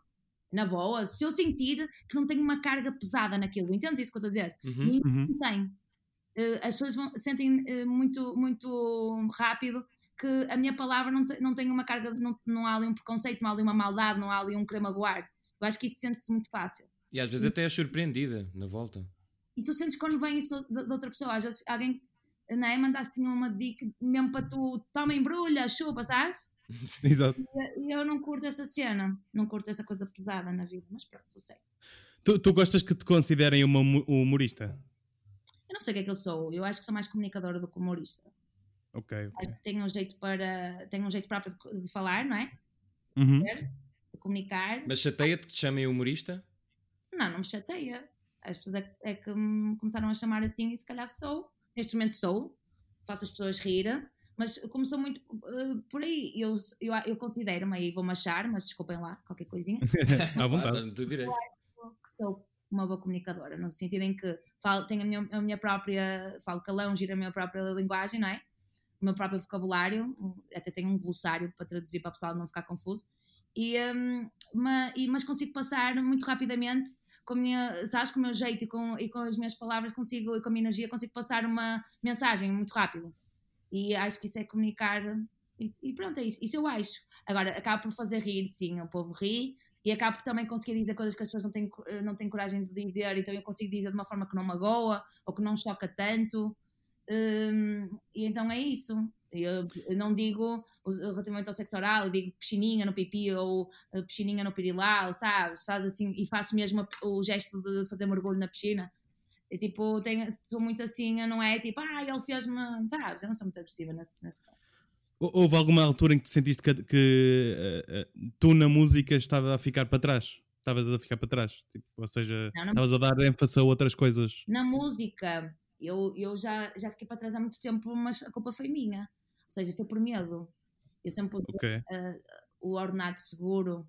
na boa, se eu sentir que não tenho uma carga pesada naquilo, entendes isso que eu estou a dizer? Uhum, uhum. Não tem. Uh, as pessoas vão, sentem uh, muito, muito rápido que a minha palavra não, te, não tem uma carga, não, não há ali um preconceito, não há ali uma maldade, não há ali um querer magoar. Eu acho que isso sente-se muito fácil.
E às vezes e, até é surpreendida na volta.
E tu sentes quando vem isso de, de outra pessoa, às vezes alguém não é, mandasse uma dica mesmo para tu, toma embrulha, chupa, sabes? *laughs*
Exato.
E eu não curto essa cena, não curto essa coisa pesada na vida, mas pronto, tudo certo.
Tu, tu gostas que te considerem uma humorista?
Eu não sei o que é que eu sou, eu acho que sou mais comunicadora do que humorista.
Ok. okay.
Acho que tenho um jeito para. tenho um jeito próprio de, de falar, não é?
Uhum.
De comunicar.
Mas chateia-te que te chamem humorista?
Não, não me chateia. As pessoas é, é que me começaram a chamar assim e se calhar sou. Neste momento sou. Faço as pessoas rir mas como sou muito uh, por aí, eu, eu, eu considero-me, aí vou-me achar, mas desculpem lá, qualquer coisinha. *laughs*
à vontade.
Eu
que sou uma boa comunicadora, no sentido em que falo, tenho a minha, a minha própria, falo calão, giro a minha própria linguagem, não é? O meu próprio vocabulário, até tenho um glossário para traduzir para o pessoal não ficar confuso. E, um, mas, e, mas consigo passar muito rapidamente com a minha, sabes, com o meu jeito e com, e com as minhas palavras consigo, e com a minha energia consigo passar uma mensagem muito rápido E acho que isso é comunicar. E, e pronto, é isso. Isso eu acho. Agora, acaba por fazer rir, sim, o povo ri. E acabo por também conseguir dizer coisas que as pessoas não têm, eh, não têm coragem de dizer, então eu consigo dizer de uma forma que não magoa ou que não choca tanto. Hum, e então é isso. Eu, eu não digo relativamente ao sexo oral, eu digo piscininha no pipi ou eh, piscininha no pirilau, sabes? Faz assim, e faço mesmo o gesto de fazer mergulho na piscina. E, tipo, tenho, sou muito assim, não é tipo, ah, ele fez-me, sabes? Eu não sou muito agressiva nesse, nesse
Houve alguma altura em que tu sentiste que, que uh, uh, tu na música estava a ficar para trás? Estavas a ficar para trás? Tipo, ou seja, estavas a dar ênfase a outras coisas?
Na música, eu, eu já, já fiquei para trás há muito tempo, mas a culpa foi minha. Ou seja, foi por medo. Eu sempre pus okay. uh, o ordenado seguro.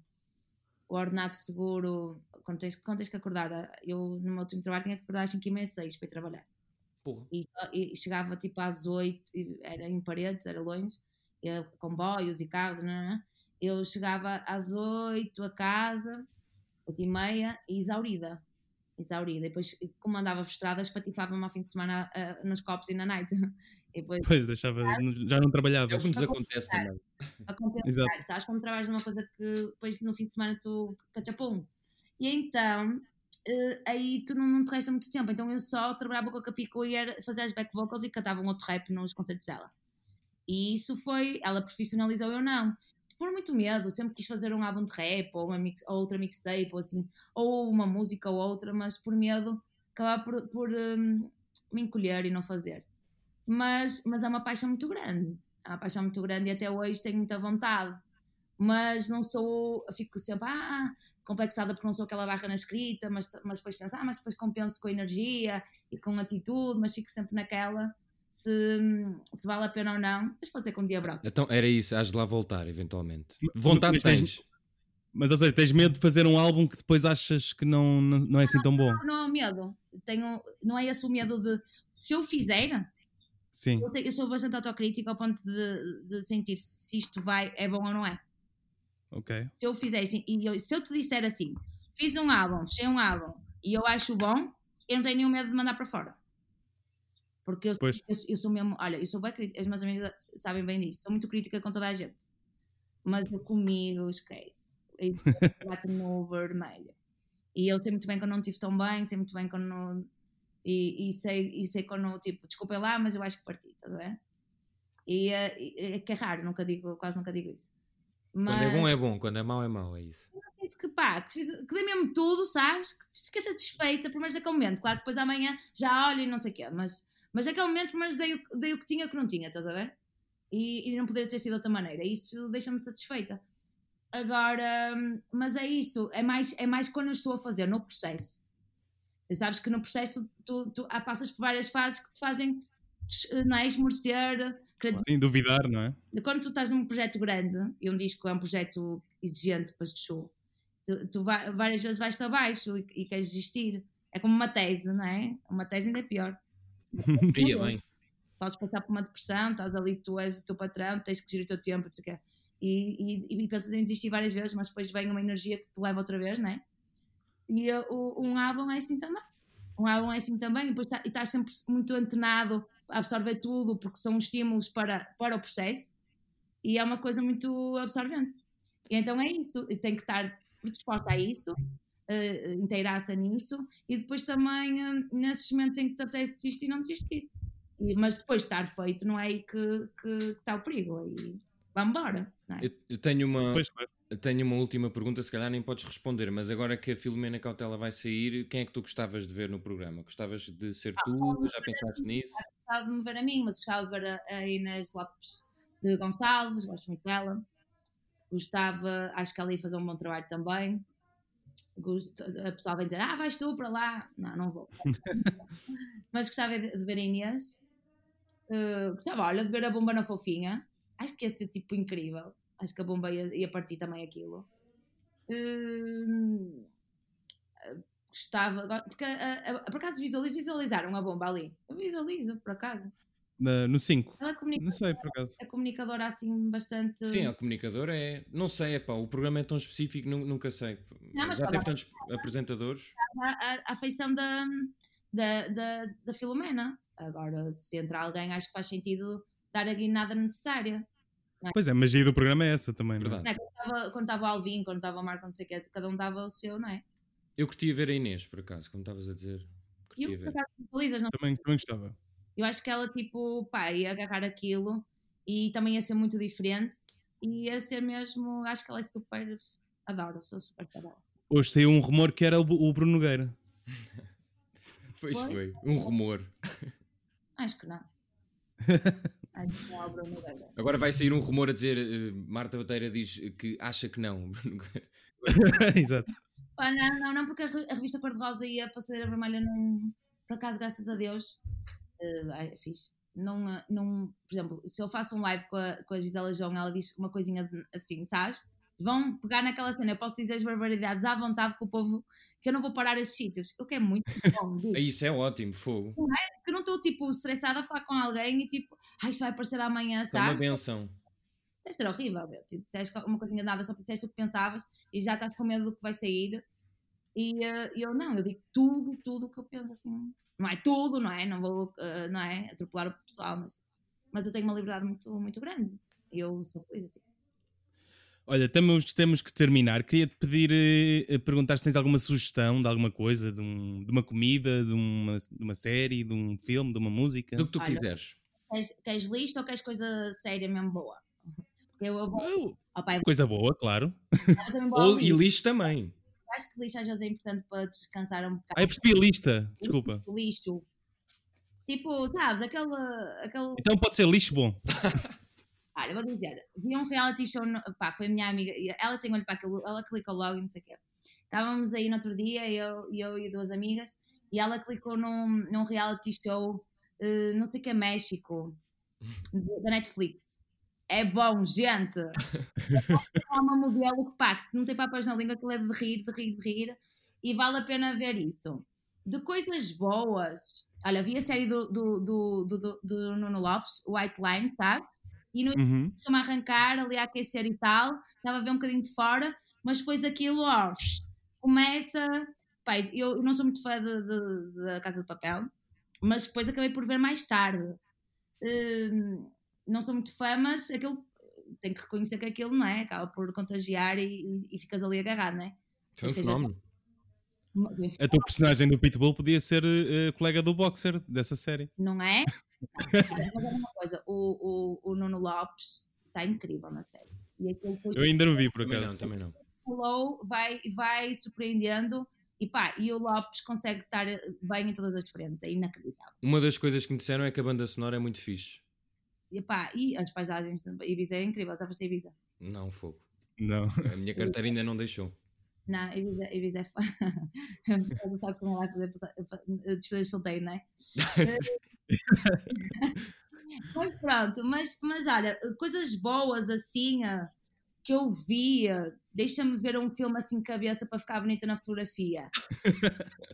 O ordenado seguro, quando tens, quando tens que acordar, eu no meu último trabalho tinha que acordar às 5 e meia, 6 para ir trabalhar. E, e, chegava tipo às 8, era em paredes, era longe eu, comboios e carros, não, não, eu chegava às oito a casa, oito e meia, e exaurida. Exaurida. E depois, como andava frustrada, espatifava-me ao fim de semana uh, nos copos e na night. *laughs*
E depois, pois, deixava, já não trabalhava.
É o que nos acontece também. *laughs*
A compensar, sabes? Quando trabalhas numa coisa que depois no fim de semana tu cachapum. E então, uh, aí tu não, não te resta muito tempo. Então eu só trabalhava com a Capico e ia fazer as back vocals e cantava um outro rap nos concertos dela. E isso foi, ela profissionalizou eu não. Por muito medo, sempre quis fazer um álbum de rap ou, uma mix, ou outra mixtape ou assim, ou uma música ou outra, mas por medo acabar por, por um, me encolher e não fazer. Mas, mas é uma paixão muito grande. É uma paixão muito grande e até hoje tenho muita vontade. Mas não sou, fico sempre, ah, complexada porque não sou aquela barra na escrita, mas, mas depois penso, ah, mas depois compenso com energia e com atitude, mas fico sempre naquela se, se vale a pena ou não, mas pode ser com um dia brote.
Então era isso, has de lá voltar eventualmente. Vontade mas tens. tens.
Mas ou seja, tens medo de fazer um álbum que depois achas que não, não, não é assim tão bom?
Não, não, é medo. Tenho, não é esse o medo de se eu fizer.
Sim.
Eu, tenho, eu sou bastante autocrítica ao ponto de, de sentir se isto vai, é bom ou não é.
Ok.
Se eu fizer assim, e eu, se eu te disser assim, fiz um álbum, fechei um álbum e eu acho bom, eu não tenho nenhum medo de mandar para fora. Porque eu, eu, eu, sou mesmo, olha, eu sou bem crítica, as minhas amigas sabem bem disso, sou muito crítica com toda a gente. Mas eu comigo esquece. *laughs* Bate-me no vermelho. E eu sei muito bem quando não estive tão bem, sei muito bem quando não. E, e, sei, e sei quando, tipo, desculpem lá, mas eu acho que parti, estás a ver? E é que é raro, nunca digo, quase nunca digo isso.
Mas, quando é bom é bom, quando é mau é mau, é isso.
Eu sinto que pá, que, fiz, que dei mesmo tudo, sabes? Que fiquei satisfeita, pelo menos naquele momento. Claro que depois amanhã já olho e não sei o quê, mas mas naquele momento, mas dei o, dei o que tinha que não tinha, estás a ver? E, e não poderia ter sido de outra maneira. Isso deixa-me satisfeita. Agora, mas é isso, é mais, é mais quando eu estou a fazer, no processo. E sabes que no processo tu, tu ah, passas por várias fases que te fazem não é, esmorecer.
Sim, duvidar, não é?
Quando tu estás num projeto grande e um disco é um projeto exigente para show, tu, tu vai, várias vezes vais-te abaixo e, e queres desistir. É como uma tese, não é? Uma tese ainda é pior. *laughs*
Bem.
Podes passar por uma depressão, estás ali, tu és o teu patrão, tens que gerir o teu tempo, não sei o quê. E, e, e pensas em desistir várias vezes, mas depois vem uma energia que te leva outra vez, né? E uh, um álbum é assim também. Um álbum é assim também, e, depois tá, e estás sempre muito antenado a absorver tudo, porque são estímulos para, para o processo, e é uma coisa muito absorvente. E então é isso, e tem que estar predisposta a isso, uh, inteiraça nisso e depois também uh, nesses momentos em que te apetece desistir não desistir. E, mas depois de estar feito, não é aí que, que, está o perigo. Aí vamos embora. É?
Eu, eu, tenho uma. Pois, Tenho uma última pergunta, se calhar nem podes responder, mas agora que a Filomena Cautela vai sair, quem é que tu gostavas de ver no programa? Gostavas de ser ah, tu? Já pensaste nisso?
Gostava de me ver a mim, mas gostava de ver a, a Inês Lopes de Gonçalves, gosto muito dela. Gostava, acho que ela ia fazer um bom trabalho também a pessoa vai dizer, ah, vais tu para lá. Não, não vou. *laughs* Mas gostava de, de ver a Inês. Uh, gostava, olha, de ver a bomba na fofinha. Acho que ia ser tipo incrível. Acho que a bomba ia, ia partir também aquilo. Uh, gostava, porque uh, uh, por acaso visualizaram a bomba ali? Eu visualizo, por acaso.
Na, no 5. É não sei, por acacaso.
A comunicadora assim bastante.
Sim, a comunicadora é. Não sei, é pá, o programa é tão específico, nunca sei. Não, Já teve tantos apresentadores.
A, a, a feição da, da, da, da Filomena. Agora, se entra alguém, acho que faz sentido dar a guinada necessária.
É? Pois é, a magia do programa é essa também.
Verdade.
Não é? Quando estava o Alvin, quando estava o Marco, não sei o quê, cada um dava o seu, não é?
Eu curtia ver a Inês, por acaso, como estavas a dizer.
Eu,
Curtia ver.
por acaso, Felizes, não
Também, também gostava.
Eu acho que ela, tipo, pá, ia agarrar aquilo e também ia ser muito diferente e ia ser mesmo. Acho que ela é super. Adoro, sou super fã.
Hoje saiu um rumor que era o, o Bruno Nogueira. *laughs*
Pois
Foi?
foi, um rumor.
Acho que não. *laughs* Acho que não é o Bruno Nogueira.
Agora vai sair um rumor a dizer eh, Marta Bateira diz que acha que não. *laughs*
Exato.
Pá, não, não, não, porque a, re- a revista Cor-de-Rosa e a Passadeira Vermelha não. Por acaso, graças a Deus, eh, é fixe. Não, eh, não, por exemplo, se eu faço um live com a, com a Gisela João, ela diz uma coisinha assim, sabes? Vão pegar naquela cena, eu posso dizer as barbaridades à vontade com o povo, que eu não vou parar esses sítios. O que é muito bom, digo.
Isso é ótimo, fogo.
Porque eu não estou tipo estressada a falar com alguém e tipo, ai, isto vai aparecer amanhã,
É uma
sabes?
benção.
Deve ser horrível, meu. Tu disseste uma coisinha de nada, só disseste o que pensavas e já estás com medo do que vai sair. E eh, eu não, eu digo tudo, tudo o que eu penso assim. Não é tudo, não é? Não vou, eh, não é? Atropelar o pessoal, mas, mas eu tenho uma liberdade muito, muito grande. E eu sou feliz assim.
Olha, temos, temos que terminar. Queria-te pedir, eh, perguntar se tens alguma sugestão de alguma coisa, de, um- de uma comida, de uma, de uma série, de um filme, de uma música.
Do que tu
Olha.
quiseres.
Queres, queres lista ou queres coisa séria mesmo boa? Eu, eu vou.
Oh,
eu,
coisa boa, claro.
Ou, e
lixo
também.
Eu acho que lixo às vezes é importante para descansar um bocado.
Ah, eu percebi a lista. Desculpa.
Lixo. Tipo, sabes, aquele. aquele
Então pode ser lixo bom. *laughs*
Olha, vou dizer, vi um reality show, no, pá, foi a minha amiga, ela tem olho para aquilo, ela clicou logo e não sei o quê. Estávamos aí no outro dia, eu, eu e duas amigas, e ela clicou num, num reality show, eh, não sei o que é México, *laughs* da Netflix. É bom, gente! *laughs* É uma modelo que, pá, que não tem papas na língua, aquilo é de rir, de rir, de rir, e vale a pena ver isso. De coisas boas, olha, vi a série do, do, do, do, do, Nuno Lopes, White Line, sabes? E no
Uhum.
a arrancar, ali a aquecer e tal, estava a ver um bocadinho de fora, mas depois aquilo, ó, começa. Pai, eu eu não sou muito fã da Casa de Papel, mas depois acabei por ver mais tarde. Hum, não sou muito fã, mas aquilo tem que reconhecer que aquilo não é, acaba por contagiar e, e- ficas ali agarrado, não é?
Foi um fenómeno.
A tua personagem do Pitbull podia ser eh, colega do boxer dessa série.
Não é? Não, uma coisa, o, o, o Nuno Lopes está incrível na série. E
Eu ainda não vi, por
Também não,
acaso.
também não.
Flow vai, vai surpreendendo e pá, e o Lopes consegue estar bem em todas as frentes, é inacreditável.
Uma das coisas que me disseram é que a banda sonora é muito fixe.
E pá, e as paisagens, Ibiza é incrível, já foste a Ibiza?
Não, fogo.
Não.
A minha carteira ainda não deixou.
Não, Ibiza, Ibiza é fã. *laughs* Eu que não vai fazer despedida de solteiro, não é? *laughs* *laughs* Mas pronto, mas, mas olha, coisas boas assim ah, que eu via, deixa-me ver um filme assim de cabeça para ficar bonita na fotografia.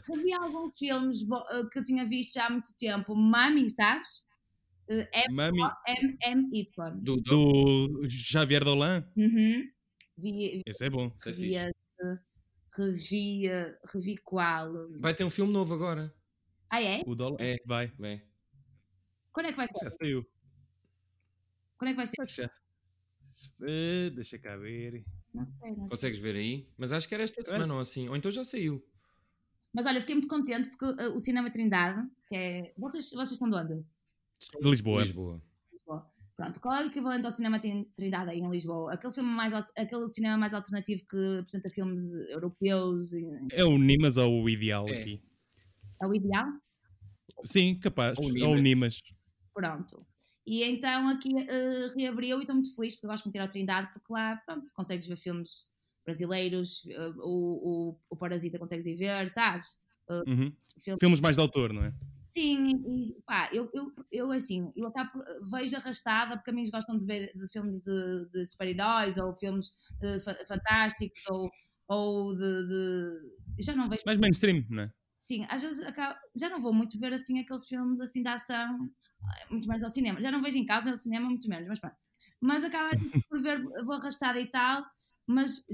Revi alguns filmes ah, que eu tinha visto já há muito tempo, Mami, sabes? Eh,
Mami,
M-M-Y.
Do, do,
Javier Dolan.
Uhum. Vi,
Esse é bom.
é
esse, qual?
Vai ter um filme novo agora.
Ah, é?
O Dolan.
É.
Vai.
Bem,
Quando é que vai ser?
Já saiu.
Quando é que vai ser?
Já. Eh, deixa cá ver.
Não sei, não sei.
consegues ver aí? Mas acho que era esta semana ou assim. Ou então já saiu.
Mas olha, fiquei muito contente porque ah, o Cinema Trindade, que é. Vocês, vocês estão de onde?
De Lisboa.
Lisboa.
Lisboa. Pronto, qual é o equivalente ao cinema Trin- Trindade aí em Lisboa? Aquele, filme mais, aquele cinema mais alternativo que apresenta filmes europeus e-
É o Nimas ou o Ideal
É.
aqui?
é o ideal?
Sim, capaz.
Ou o
Ou Nimas.
Pronto. E então aqui eh, reabriu e estou muito feliz porque eu gosto muito de ir ao Trindade porque lá, pronto, consegues ver filmes brasileiros, eh, o, o, o Parasita consegues ir ver, sabes?
Uhum.
Filme-
Filmes mais de autor, não é?
Sim, e pá, eu, eu, eu assim, eu por- vejo arrastada porque amigos gostam de ver de filmes de, de super-heróis ou filmes eh, fa- fantásticos ou, ou de, de- Já não vejo.
Mais mainstream, não é?
Sim, às vezes acabo- já não vou muito ver assim aqueles filmes assim de ação, eh, muito mais ao cinema. Já não vejo em casa, ao cinema, muito menos, mas pronto. Mas acaba por ver, vou arrastada e tal, mas,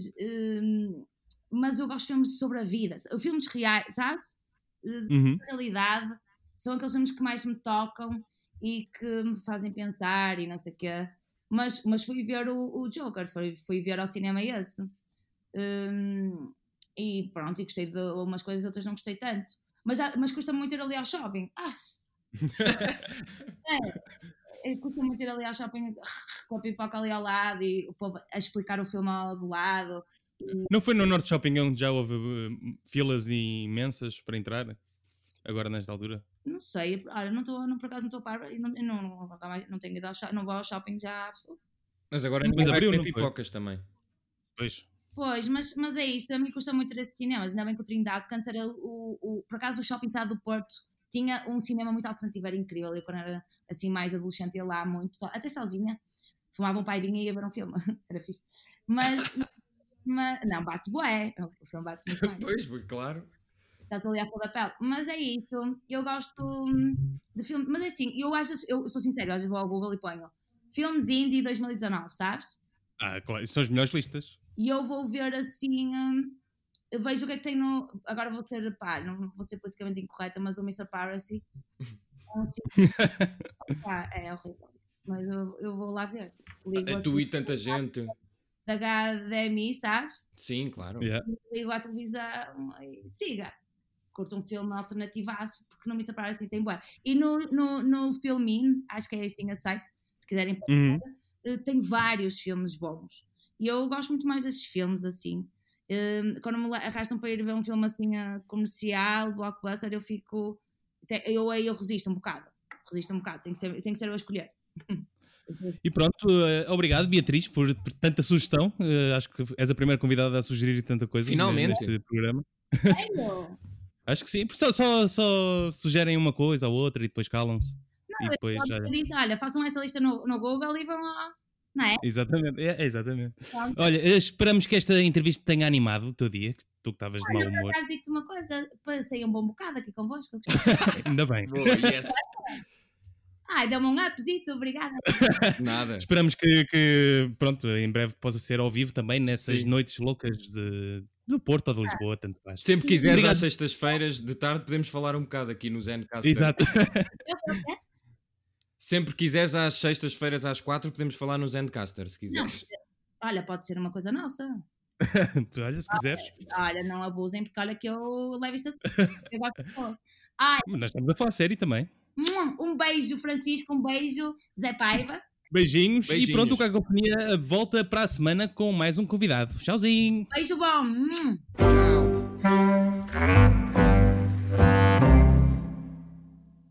hum, mas eu gosto de filmes sobre a vida, filmes reais, sabes? Eh,
Uhum.
realidade são aqueles filmes que mais me tocam e que me fazem pensar e não sei o quê. Mas, mas fui ver o, o Joker, fui, fui ver ao cinema esse. Um, e pronto, e gostei de umas coisas, outras não gostei tanto. Mas, mas custa muito ir ali ao shopping. Ah! *laughs* é, custa muito ir ali ao shopping *laughs* com a pipoca ali ao lado e o povo a explicar o filme ao do lado.
Não foi no Norte Shopping onde já houve uh, filas imensas para entrar? Agora nesta altura?
Não sei, olha, não estou, não, por acaso não estou a par, não, não, não, não, tenho ido ao shopping, não vou ao shopping já.
Mas agora não vai abriu, pipocas foi? também.
Pois.
Pois, mas, mas é isso, a mim custa muito ir a cinemas, ainda bem que o Trindade, porque antes era o, o, por acaso o Shopping Cidade do Porto tinha um cinema muito alternativo, era incrível, eu quando era assim mais adolescente ia lá muito, até sozinha, fumava um pai e vinha e ia ver um filme, *laughs* era fixe. Mas, mas não, bate bué, o filme bate muito bem. *laughs*
pois, claro
estás ali à flor da pele. Mas é isso, eu gosto de filmes, mas é assim, eu acho, eu sou sincero, às vezes vou ao Google e ponho filmes indie 2019, sabes?
Ah, claro, são as melhores listas.
E eu vou ver assim, hum, eu vejo o que é que tem no. Agora vou ser, pá, não vou ser politicamente incorreta, mas o Mr. Piracy. *laughs* *laughs* É horrível. Mas eu, eu vou lá ver.
Ligo é tu e tanta gente.
Da HDMI, sabes?
Sim, claro.
Yeah. Ligo à televisão e siga curto um filme alternativaço, porque no Mr. Paradise tem boa. E no, no, no Filmin, acho que é assim a site, se quiserem uhum. Eh, tem vários filmes bons. E eu gosto muito mais desses filmes assim. Ehm, quando me arrastam para ir ver um filme assim eh, comercial, blockbuster, eu fico. Eu aí eu resisto um bocado. Resisto um bocado, tem que ser, tem que ser eu a escolher. *laughs*
E pronto, uh, obrigado Beatriz por, por tanta sugestão. Uh, acho que és a primeira convidada a sugerir tanta coisa
Finalmente.
neste programa. *laughs* Acho que sim, só, só, só sugerem uma coisa ou outra e depois calam-se.
E depois já... disse, olha, façam essa lista no, no Google e vão lá. Não é?
Exatamente, é, exatamente. Olha, esperamos que esta entrevista tenha animado o teu dia, que tu que estavas de mau humor.
Olha, digo-te uma coisa, passei um bom bocado aqui convosco. *laughs*
Ainda bem.
Boa, yes. *laughs*
Ai, deu-me um upzito, obrigada. *laughs*
Nada.
Esperamos que, que, pronto, em breve possa ser ao vivo também nessas Sim. noites loucas de, do Porto ou de Lisboa, tanto faz.
Sempre quiseres Obrigado. às sextas-feiras de tarde podemos falar um bocado aqui no Zencaster.
Exato. *laughs*
Sempre quiseres às sextas-feiras às quatro podemos falar no Zencaster, se quiseres.
Não, olha, pode ser uma coisa nossa. *laughs*
olha, se quiseres.
Olha, não abusem, porque olha que eu levo isto a
Ai. Nós estamos a falar sério também.
Um beijo, Francisco, um beijo, Zé Paiva.
Beijinhos, Beijinhos. e pronto, o Cacofonia volta para a semana com mais um convidado. Tchauzinho.
Beijo bom. Tchau.